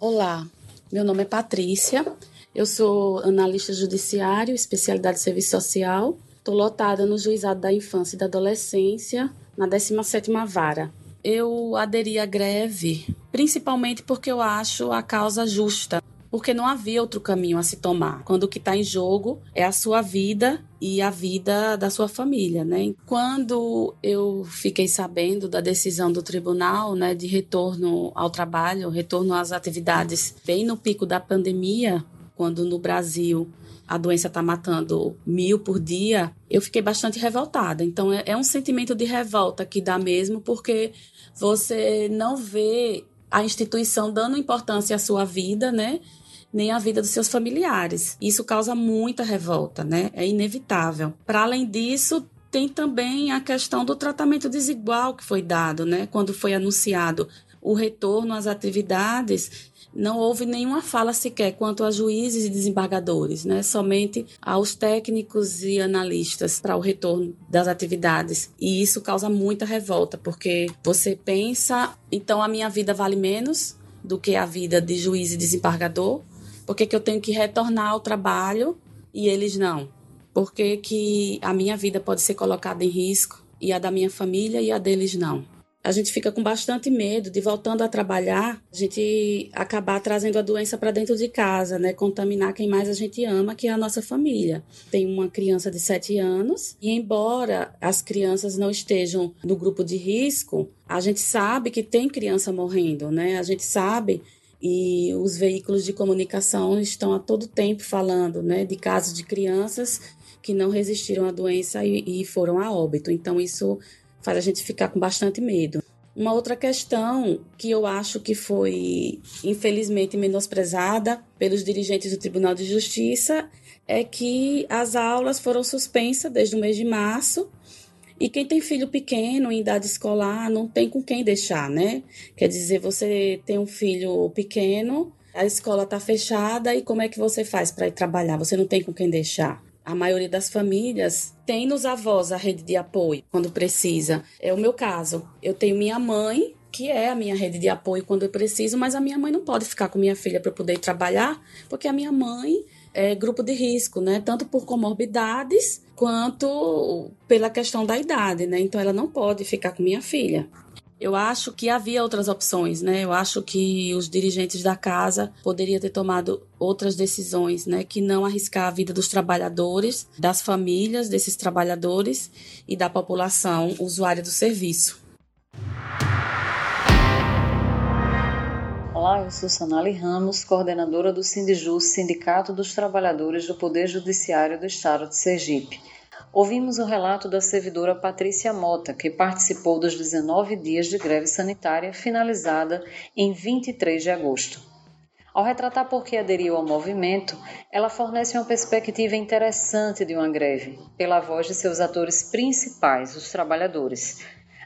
Olá, meu nome é Patrícia, eu sou analista judiciário, especialidade de serviço social. Estou lotada no Juizado da Infância e da Adolescência, na 17ª Vara. Eu aderi à greve principalmente porque eu acho a causa justa porque não havia outro caminho a se tomar. Quando o que está em jogo é a sua vida e a vida da sua família, né? Quando eu fiquei sabendo da decisão do tribunal, né, de retorno ao trabalho, retorno às atividades, bem no pico da pandemia, quando no Brasil a doença está matando mil por dia, eu fiquei bastante revoltada. Então é, é um sentimento de revolta que dá mesmo, porque você não vê a instituição dando importância à sua vida, né? Nem à vida dos seus familiares. Isso causa muita revolta, né? É inevitável. Para além disso, tem também a questão do tratamento desigual que foi dado, né? Quando foi anunciado o retorno às atividades, não houve nenhuma fala sequer quanto a juízes e desembargadores, né? somente aos técnicos e analistas para o retorno das atividades. E isso causa muita revolta, porque você pensa, então a minha vida vale menos do que a vida de juiz e desembargador? Por que, que eu tenho que retornar ao trabalho e eles não? Por que, que a minha vida pode ser colocada em risco e a da minha família e a deles não? A gente fica com bastante medo de voltando a trabalhar, a gente acabar trazendo a doença para dentro de casa, né? Contaminar quem mais a gente ama, que é a nossa família. Tem uma criança de 7 anos e embora as crianças não estejam no grupo de risco, a gente sabe que tem criança morrendo, né? A gente sabe e os veículos de comunicação estão a todo tempo falando, né, de casos de crianças que não resistiram à doença e, e foram a óbito. Então isso faz a gente ficar com bastante medo. Uma outra questão que eu acho que foi infelizmente menosprezada pelos dirigentes do Tribunal de Justiça é que as aulas foram suspensas desde o mês de março e quem tem filho pequeno em idade escolar não tem com quem deixar, né? Quer dizer, você tem um filho pequeno, a escola está fechada e como é que você faz para ir trabalhar? Você não tem com quem deixar a maioria das famílias tem nos avós a rede de apoio quando precisa. É o meu caso. Eu tenho minha mãe, que é a minha rede de apoio quando eu preciso, mas a minha mãe não pode ficar com minha filha para poder trabalhar, porque a minha mãe é grupo de risco, né? Tanto por comorbidades quanto pela questão da idade, né? Então ela não pode ficar com minha filha. Eu acho que havia outras opções, né? Eu acho que os dirigentes da casa poderiam ter tomado outras decisões, né? Que não arriscar a vida dos trabalhadores, das famílias desses trabalhadores e da população usuária do serviço. Olá, eu sou Sanali Ramos, coordenadora do Sindijus, Sindicato dos Trabalhadores do Poder Judiciário do Estado de Sergipe ouvimos o relato da servidora Patrícia Mota, que participou dos 19 dias de greve sanitária finalizada em 23 de agosto. Ao retratar por que aderiu ao movimento, ela fornece uma perspectiva interessante de uma greve, pela voz de seus atores principais, os trabalhadores.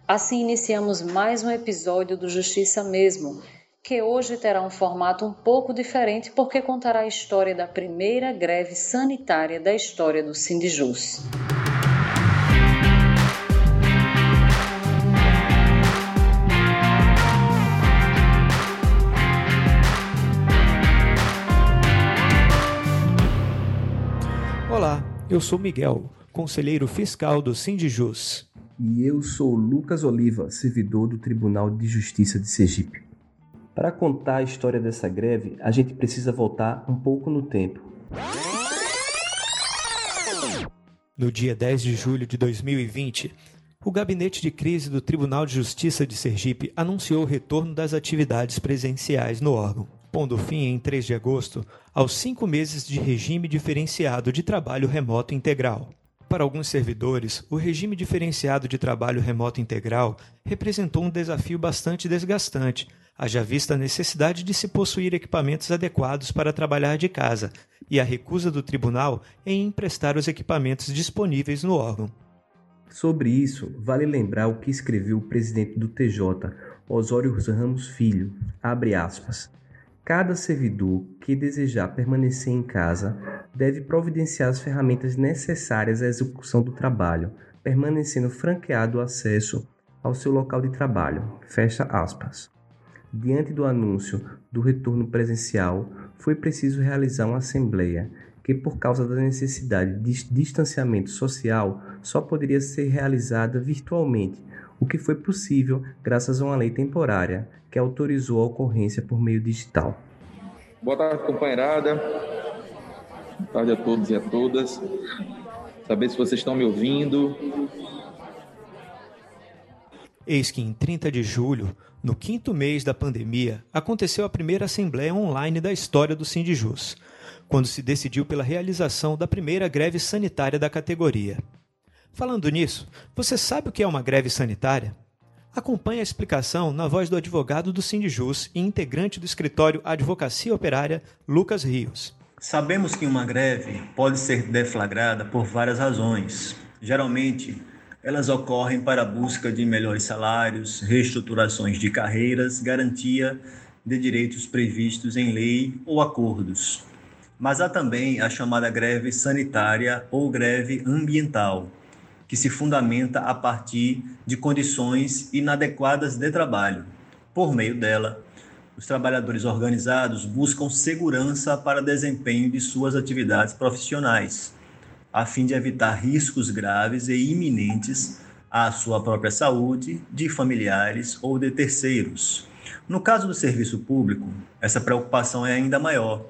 Assim iniciamos mais um episódio do Justiça Mesmo, que hoje terá um formato um pouco diferente porque contará a história da primeira greve sanitária da história do Sindijus. Eu sou Miguel, conselheiro fiscal do Sindijus. E eu sou Lucas Oliva, servidor do Tribunal de Justiça de Sergipe. Para contar a história dessa greve, a gente precisa voltar um pouco no tempo. No dia 10 de julho de 2020, o gabinete de crise do Tribunal de Justiça de Sergipe anunciou o retorno das atividades presenciais no órgão, pondo fim em 3 de agosto aos cinco meses de regime diferenciado de trabalho remoto integral. Para alguns servidores, o regime diferenciado de trabalho remoto integral representou um desafio bastante desgastante, haja vista a necessidade de se possuir equipamentos adequados para trabalhar de casa e a recusa do tribunal em emprestar os equipamentos disponíveis no órgão. Sobre isso, vale lembrar o que escreveu o presidente do TJ, Osório Ramos Filho, abre aspas, Cada servidor que desejar permanecer em casa deve providenciar as ferramentas necessárias à execução do trabalho, permanecendo franqueado o acesso ao seu local de trabalho. Fecha aspas. Diante do anúncio do retorno presencial, foi preciso realizar uma assembleia que, por causa da necessidade de distanciamento social, só poderia ser realizada virtualmente, o que foi possível graças a uma lei temporária que autorizou a ocorrência por meio digital. Boa tarde, companheirada. Boa tarde a todos e a todas. Saber se vocês estão me ouvindo. Eis que em 30 de julho, no quinto mês da pandemia, aconteceu a primeira assembleia online da história do Sindijus, quando se decidiu pela realização da primeira greve sanitária da categoria. Falando nisso, você sabe o que é uma greve sanitária? Acompanhe a explicação na voz do advogado do Sindijus e integrante do escritório Advocacia Operária, Lucas Rios. Sabemos que uma greve pode ser deflagrada por várias razões. Geralmente, elas ocorrem para a busca de melhores salários, reestruturações de carreiras, garantia de direitos previstos em lei ou acordos. Mas há também a chamada greve sanitária ou greve ambiental, que se fundamenta a partir de condições inadequadas de trabalho. Por meio dela, os trabalhadores organizados buscam segurança para desempenho de suas atividades profissionais a fim de evitar riscos graves e iminentes à sua própria saúde, de familiares ou de terceiros. No caso do serviço público, essa preocupação é ainda maior,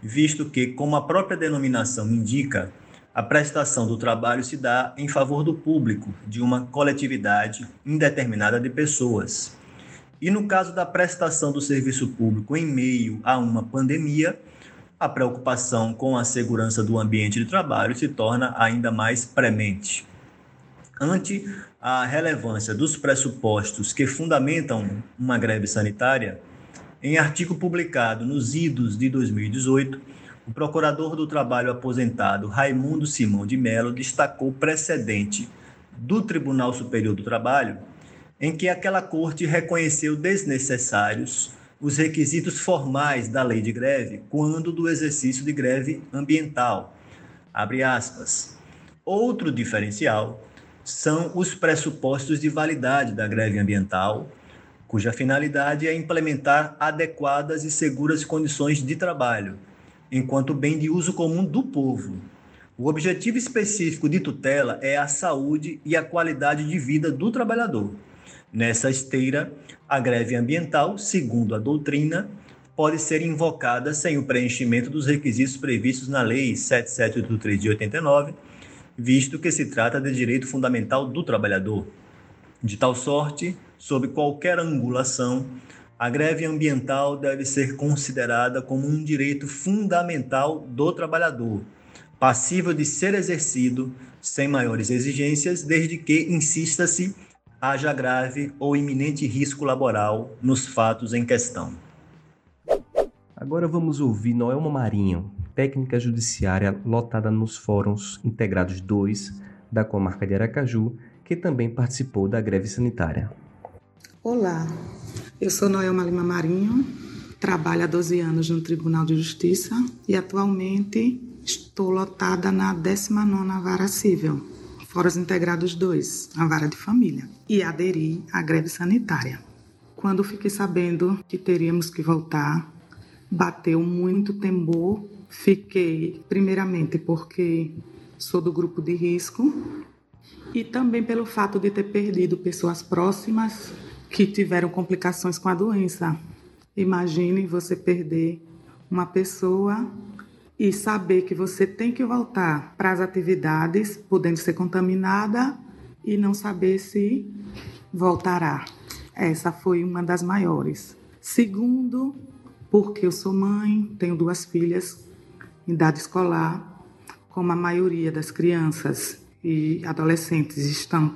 visto que, como a própria denominação indica, a prestação do trabalho se dá em favor do público, de uma coletividade indeterminada de pessoas. E no caso da prestação do serviço público em meio a uma pandemia, a preocupação com a segurança do ambiente de trabalho se torna ainda mais premente. Ante a relevância dos pressupostos que fundamentam uma greve sanitária, em artigo publicado nos Idos de 2018, o procurador do trabalho aposentado Raimundo Simão de Mello destacou precedente do Tribunal Superior do Trabalho em que aquela corte reconheceu desnecessários os requisitos formais da lei de greve quando do exercício de greve ambiental. Abre aspas. Outro diferencial são os pressupostos de validade da greve ambiental, cuja finalidade é implementar adequadas e seguras condições de trabalho, enquanto bem de uso comum do povo. O objetivo específico de tutela é a saúde e a qualidade de vida do trabalhador. Nessa esteira, a greve ambiental, segundo a doutrina, pode ser invocada sem o preenchimento dos requisitos previstos na Lei 7783 de 89, visto que se trata de direito fundamental do trabalhador. De tal sorte, sob qualquer angulação, a greve ambiental deve ser considerada como um direito fundamental do trabalhador, passível de ser exercido sem maiores exigências, desde que insista-se haja grave ou iminente risco laboral nos fatos em questão. Agora vamos ouvir Noelma Marinho, técnica judiciária lotada nos fóruns integrados 2 da comarca de Aracaju, que também participou da greve sanitária. Olá, eu sou Noelma Lima Marinho, trabalho há 12 anos no Tribunal de Justiça e atualmente estou lotada na 19ª Vara Civil. Fóruns Integrados 2, a vara de família, e aderi à greve sanitária. Quando fiquei sabendo que teríamos que voltar, bateu muito temor. Fiquei, primeiramente, porque sou do grupo de risco e também pelo fato de ter perdido pessoas próximas que tiveram complicações com a doença. Imagine você perder uma pessoa e saber que você tem que voltar para as atividades, podendo ser contaminada e não saber se voltará. Essa foi uma das maiores. Segundo, porque eu sou mãe, tenho duas filhas em idade escolar, como a maioria das crianças e adolescentes estão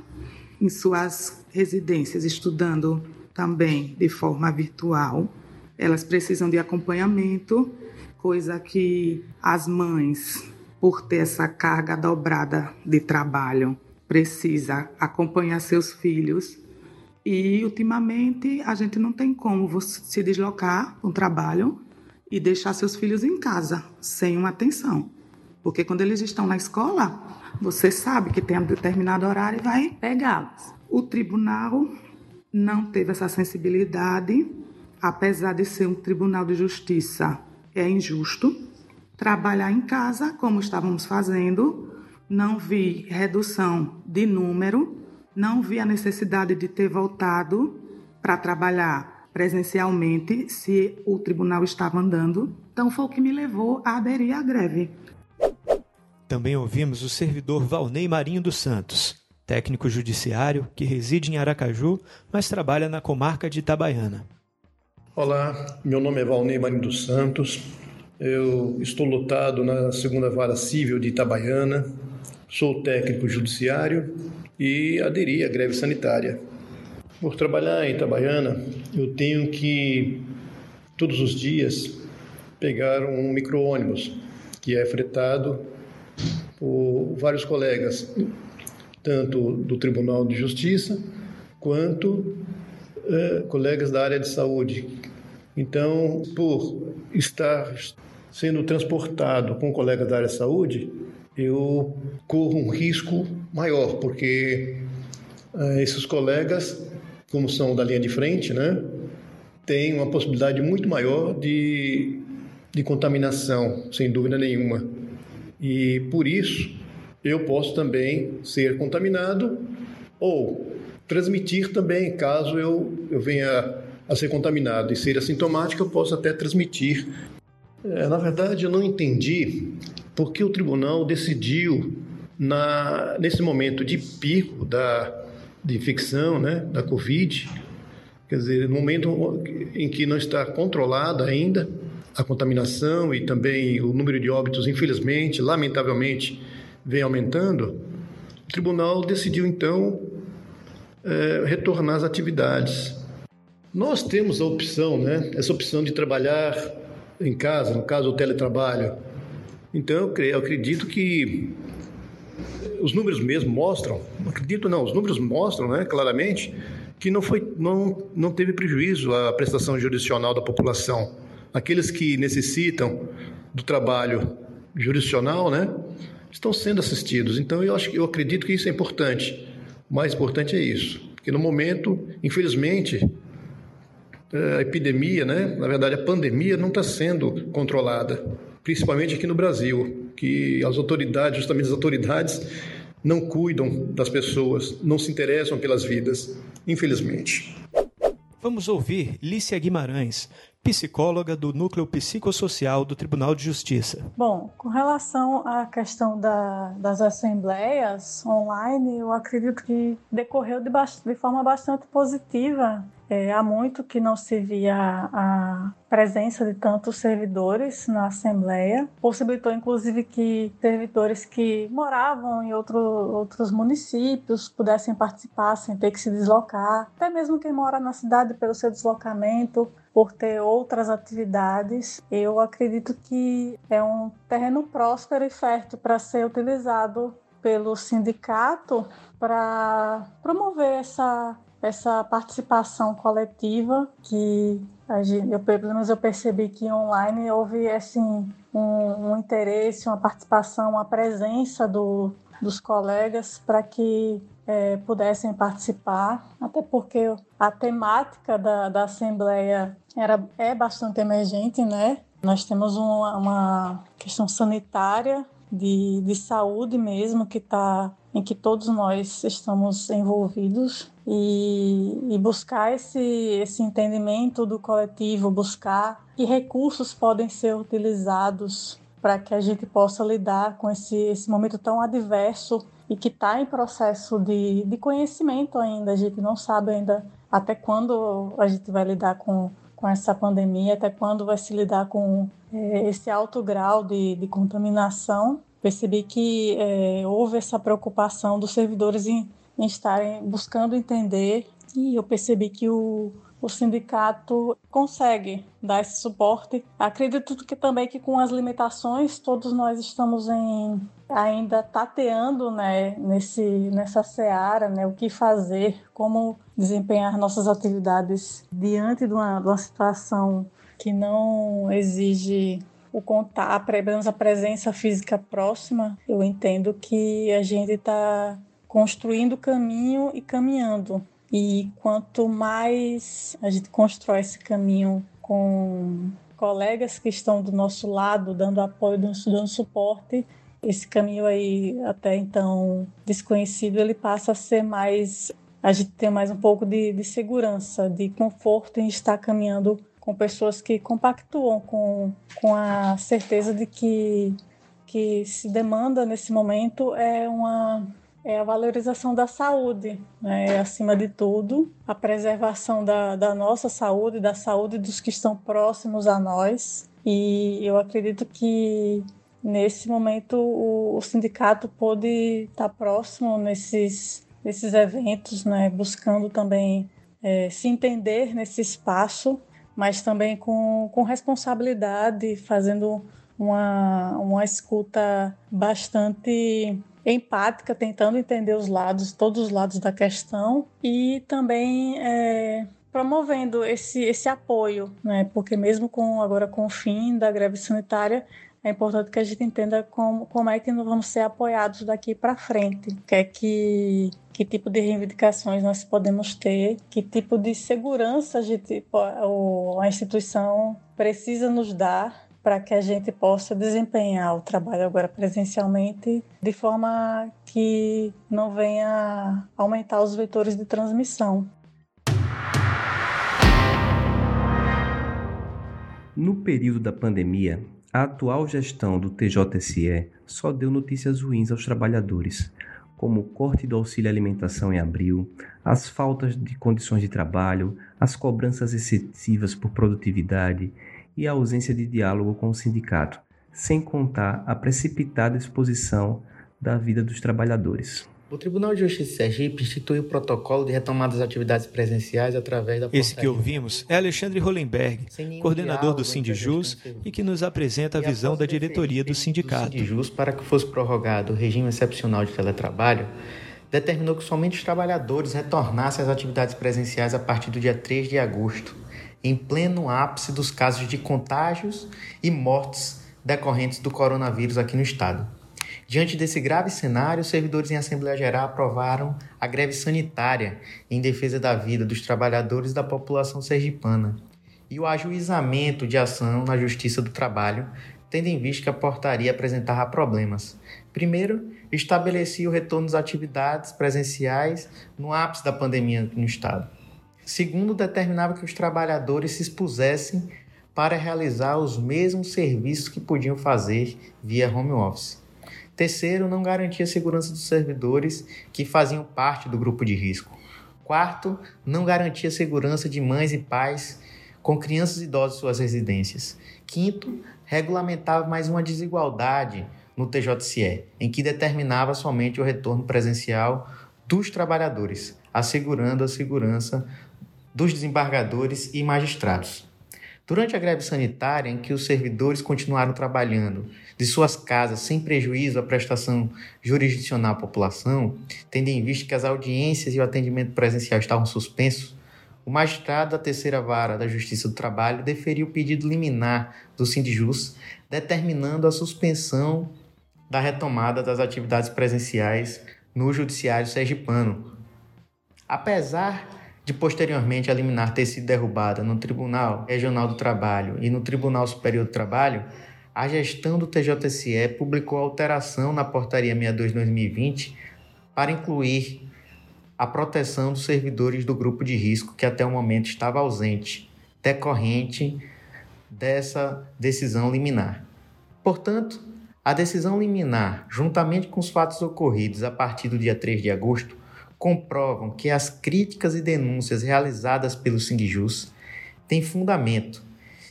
em suas residências estudando também de forma virtual, elas precisam de acompanhamento coisa que as mães, por ter essa carga dobrada de trabalho, precisa acompanhar seus filhos. E ultimamente a gente não tem como se deslocar para um trabalho e deixar seus filhos em casa sem uma atenção. Porque quando eles estão na escola, você sabe que tem um determinado horário e vai pegá-los. O tribunal não teve essa sensibilidade apesar de ser um tribunal de justiça, é injusto. Trabalhar em casa, como estávamos fazendo, não vi redução de número, não vi a necessidade de ter voltado para trabalhar presencialmente se o tribunal estava andando. Então foi o que me levou a aderir à greve. Também ouvimos o servidor Valnei Marinho dos Santos, técnico judiciário que reside em Aracaju, mas trabalha na comarca de Itabaiana. Olá, meu nome é Valnei Marinho dos Santos. Eu estou lotado na segunda vara civil de Itabaiana. Sou técnico judiciário e aderi à greve sanitária. Por trabalhar em Itabaiana, eu tenho que todos os dias pegar um micro-ônibus que é fretado por vários colegas, tanto do Tribunal de Justiça quanto eh, colegas da área de saúde. Então, por estar sendo transportado com colegas da área de saúde, eu corro um risco maior, porque eh, esses colegas, como são da linha de frente, né, têm uma possibilidade muito maior de, de contaminação, sem dúvida nenhuma. E por isso eu posso também ser contaminado ou transmitir também, caso eu, eu venha a ser contaminado e ser assintomático, eu posso até transmitir. É, na verdade, eu não entendi por que o tribunal decidiu, na, nesse momento de pico da de infecção, né, da Covid, quer dizer, no momento em que não está controlada ainda, a contaminação e também o número de óbitos, infelizmente, lamentavelmente, vem aumentando, o tribunal decidiu então é, retornar às atividades. Nós temos a opção, né? Essa opção de trabalhar em casa, no caso o teletrabalho. Então eu, acredito que os números mesmo mostram, acredito não, os números mostram, né, claramente que não foi, não, não teve prejuízo à prestação jurisdicional da população aqueles que necessitam do trabalho jurisdicional, né, estão sendo assistidos. Então eu acho, eu acredito que isso é importante. O mais importante é isso, porque no momento, infelizmente, é, a epidemia, né, na verdade a pandemia não está sendo controlada, principalmente aqui no Brasil, que as autoridades, justamente as autoridades, não cuidam das pessoas, não se interessam pelas vidas, infelizmente. Vamos ouvir Lícia Guimarães, psicóloga do Núcleo Psicossocial do Tribunal de Justiça. Bom, com relação à questão da, das assembleias online, eu acredito que decorreu de, de forma bastante positiva é, há muito que não se via a presença de tantos servidores na Assembleia. Possibilitou, inclusive, que servidores que moravam em outro, outros municípios pudessem participar sem ter que se deslocar. Até mesmo quem mora na cidade, pelo seu deslocamento, por ter outras atividades, eu acredito que é um terreno próspero e fértil para ser utilizado pelo sindicato para promover essa essa participação coletiva que eu, pelo menos eu percebi que online houve assim um, um interesse, uma participação, uma presença do, dos colegas para que é, pudessem participar, até porque a temática da, da Assembleia era, é bastante emergente, né? Nós temos uma, uma questão sanitária de, de saúde mesmo que está em que todos nós estamos envolvidos e, e, buscar esse, esse entendimento do coletivo, buscar que recursos podem ser utilizados para que a gente possa lidar com esse, esse momento tão adverso e que está em processo de, de conhecimento ainda. A gente não sabe ainda até quando a gente vai lidar com, com essa pandemia, até quando vai se lidar com é, esse alto grau de, de contaminação percebi que é, houve essa preocupação dos servidores em, em, estarem buscando entender e eu percebi que o, o sindicato consegue dar esse suporte. Acredito que também que com as limitações todos nós estamos em ainda tateando né, nesse, nessa seara, né, o que fazer, como desempenhar nossas atividades diante de uma, de uma situação que não exige o contato, pelo menos a presença física próxima, eu entendo que a gente está construindo caminho e caminhando. E quanto mais a gente constrói esse caminho com colegas que estão do nosso lado, dando apoio, dando suporte, esse caminho aí até então desconhecido, ele passa a ser mais a gente tem mais um pouco de, de segurança, de conforto em estar caminhando com pessoas que compactuam com, com a certeza de que que se demanda nesse momento é uma é a valorização da saúde, né? acima de tudo, a preservação da, da nossa saúde, da saúde dos que estão próximos a nós. E eu acredito que nesse momento o, o sindicato pôde estar próximo nesses, nesses eventos, né? buscando também é, se entender nesse espaço, mas também com, com responsabilidade, fazendo uma, uma escuta bastante empática, tentando entender os lados, todos os lados da questão e também é, promovendo esse, esse apoio, né? Porque mesmo com agora com o fim da greve sanitária, é importante que a gente entenda como, como é que nós vamos ser apoiados daqui para frente, que é que que tipo de reivindicações nós podemos ter, que tipo de segurança a, gente, a instituição precisa nos dar para que a gente possa desempenhar o trabalho agora presencialmente de forma que não venha aumentar os vetores de transmissão. No período da pandemia, a atual gestão do TJSE só deu notícias ruins aos trabalhadores, como o corte do auxílio alimentação em abril, as faltas de condições de trabalho, as cobranças excessivas por produtividade e a ausência de diálogo com o sindicato, sem contar a precipitada exposição da vida dos trabalhadores. O Tribunal de Justiça de Sergipe instituiu o protocolo de retomada das atividades presenciais através da Esse que ouvimos é Alexandre Hollenberg, coordenador do Sindijus e que nos apresenta a visão da diretoria do sindicato. O Sindijus, para que fosse prorrogado o regime excepcional de teletrabalho, determinou que somente os trabalhadores retornassem às atividades presenciais a partir do dia 3 de agosto em pleno ápice dos casos de contágios e mortes decorrentes do coronavírus aqui no estado. Diante desse grave cenário, servidores em Assembleia Geral aprovaram a greve sanitária em defesa da vida dos trabalhadores da população sergipana e o ajuizamento de ação na Justiça do Trabalho, tendo em vista que a portaria apresentava problemas. Primeiro, estabelecia o retorno das atividades presenciais no ápice da pandemia no Estado. Segundo, determinava que os trabalhadores se expusessem para realizar os mesmos serviços que podiam fazer via home office. Terceiro, não garantia a segurança dos servidores que faziam parte do grupo de risco. Quarto, não garantia a segurança de mães e pais com crianças e idosos em suas residências. Quinto, regulamentava mais uma desigualdade no TJCE, em que determinava somente o retorno presencial dos trabalhadores, assegurando a segurança dos desembargadores e magistrados. Durante a greve sanitária, em que os servidores continuaram trabalhando de suas casas sem prejuízo à prestação jurisdicional à população, tendo em vista que as audiências e o atendimento presencial estavam suspensos, o magistrado da terceira vara da Justiça do Trabalho deferiu o pedido liminar do Sindijus, determinando a suspensão da retomada das atividades presenciais no Judiciário Sergipano. Apesar de posteriormente a liminar ter sido derrubada no Tribunal Regional do Trabalho e no Tribunal Superior do Trabalho, a gestão do TJSE publicou alteração na Portaria 62-2020 para incluir a proteção dos servidores do grupo de risco que até o momento estava ausente, decorrente dessa decisão liminar. Portanto, a decisão liminar, juntamente com os fatos ocorridos a partir do dia 3 de agosto, comprovam que as críticas e denúncias realizadas pelo Sindijus têm fundamento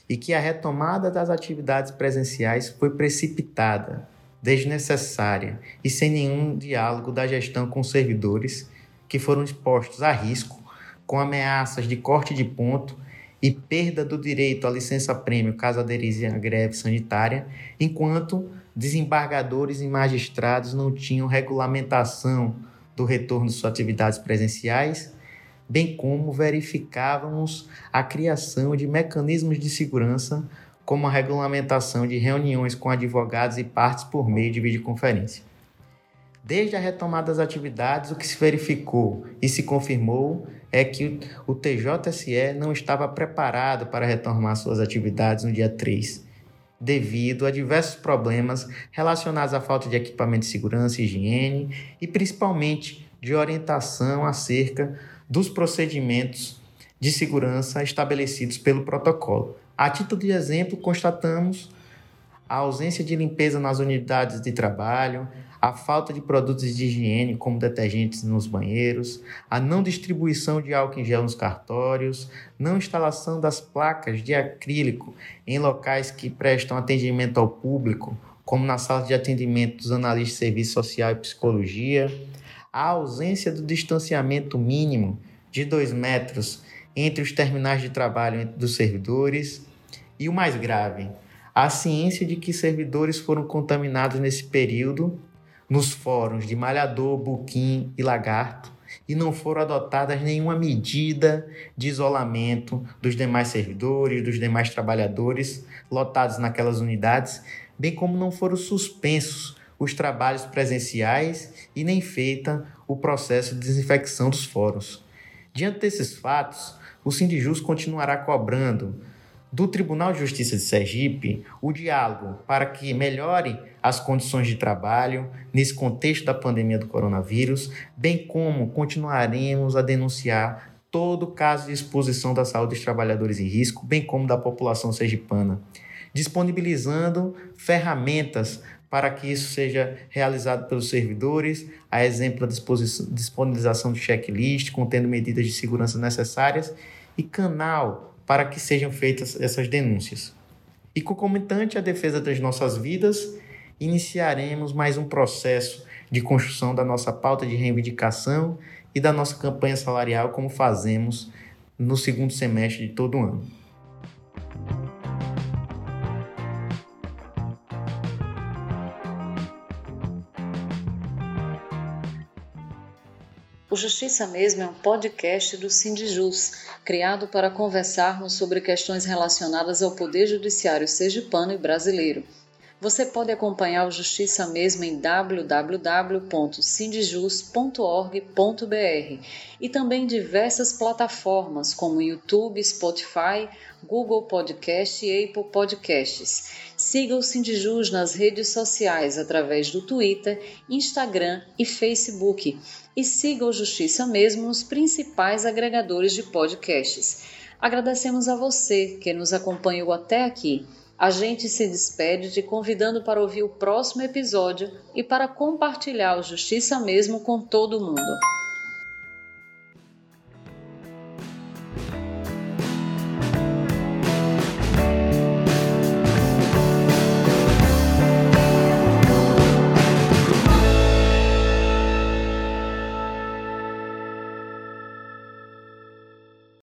e que a retomada das atividades presenciais foi precipitada, desnecessária e sem nenhum diálogo da gestão com os servidores que foram expostos a risco com ameaças de corte de ponto e perda do direito à licença-prêmio caso aderissem à greve sanitária, enquanto desembargadores e magistrados não tinham regulamentação do retorno de suas atividades presenciais, bem como verificávamos a criação de mecanismos de segurança, como a regulamentação de reuniões com advogados e partes por meio de videoconferência. Desde a retomada das atividades, o que se verificou e se confirmou é que o TJSE não estava preparado para retomar suas atividades no dia 3, devido a diversos problemas relacionados à falta de equipamento de segurança e higiene e principalmente de orientação acerca dos procedimentos de segurança estabelecidos pelo protocolo. A título de exemplo, constatamos a ausência de limpeza nas unidades de trabalho, a falta de produtos de higiene, como detergentes nos banheiros, a não distribuição de álcool em gel nos cartórios, não instalação das placas de acrílico em locais que prestam atendimento ao público, como na sala de atendimento dos analistas de serviço social e psicologia, a ausência do distanciamento mínimo de dois metros entre os terminais de trabalho dos servidores e o mais grave, a ciência de que servidores foram contaminados nesse período nos fóruns de Malhador, Buquim e Lagarto e não foram adotadas nenhuma medida de isolamento dos demais servidores, dos demais trabalhadores lotados naquelas unidades, bem como não foram suspensos os trabalhos presenciais e nem feita o processo de desinfecção dos fóruns. Diante desses fatos, o Sindijus continuará cobrando do Tribunal de Justiça de Sergipe o diálogo para que melhore as condições de trabalho nesse contexto da pandemia do coronavírus, bem como continuaremos a denunciar todo caso de exposição da saúde dos trabalhadores em risco, bem como da população sergipana, disponibilizando ferramentas para que isso seja realizado pelos servidores, a exemplo da disponibilização de checklist contendo medidas de segurança necessárias e canal para que sejam feitas essas denúncias. E concomitante à defesa das nossas vidas, iniciaremos mais um processo de construção da nossa pauta de reivindicação e da nossa campanha salarial, como fazemos no segundo semestre de todo ano. O Justiça Mesmo é um podcast do Sindijus, criado para conversarmos sobre questões relacionadas ao Poder Judiciário sergipano e brasileiro. Você pode acompanhar o Justiça Mesmo em www.sindijus.org.br e também diversas plataformas como YouTube, Spotify, Google Podcast e Apple Podcasts. Siga o Sindijus nas redes sociais através do Twitter, Instagram e Facebook e siga o Justiça Mesmo nos principais agregadores de podcasts. Agradecemos a você que nos acompanhou até aqui. A gente se despede te convidando para ouvir o próximo episódio e para compartilhar o Justiça Mesmo com todo mundo.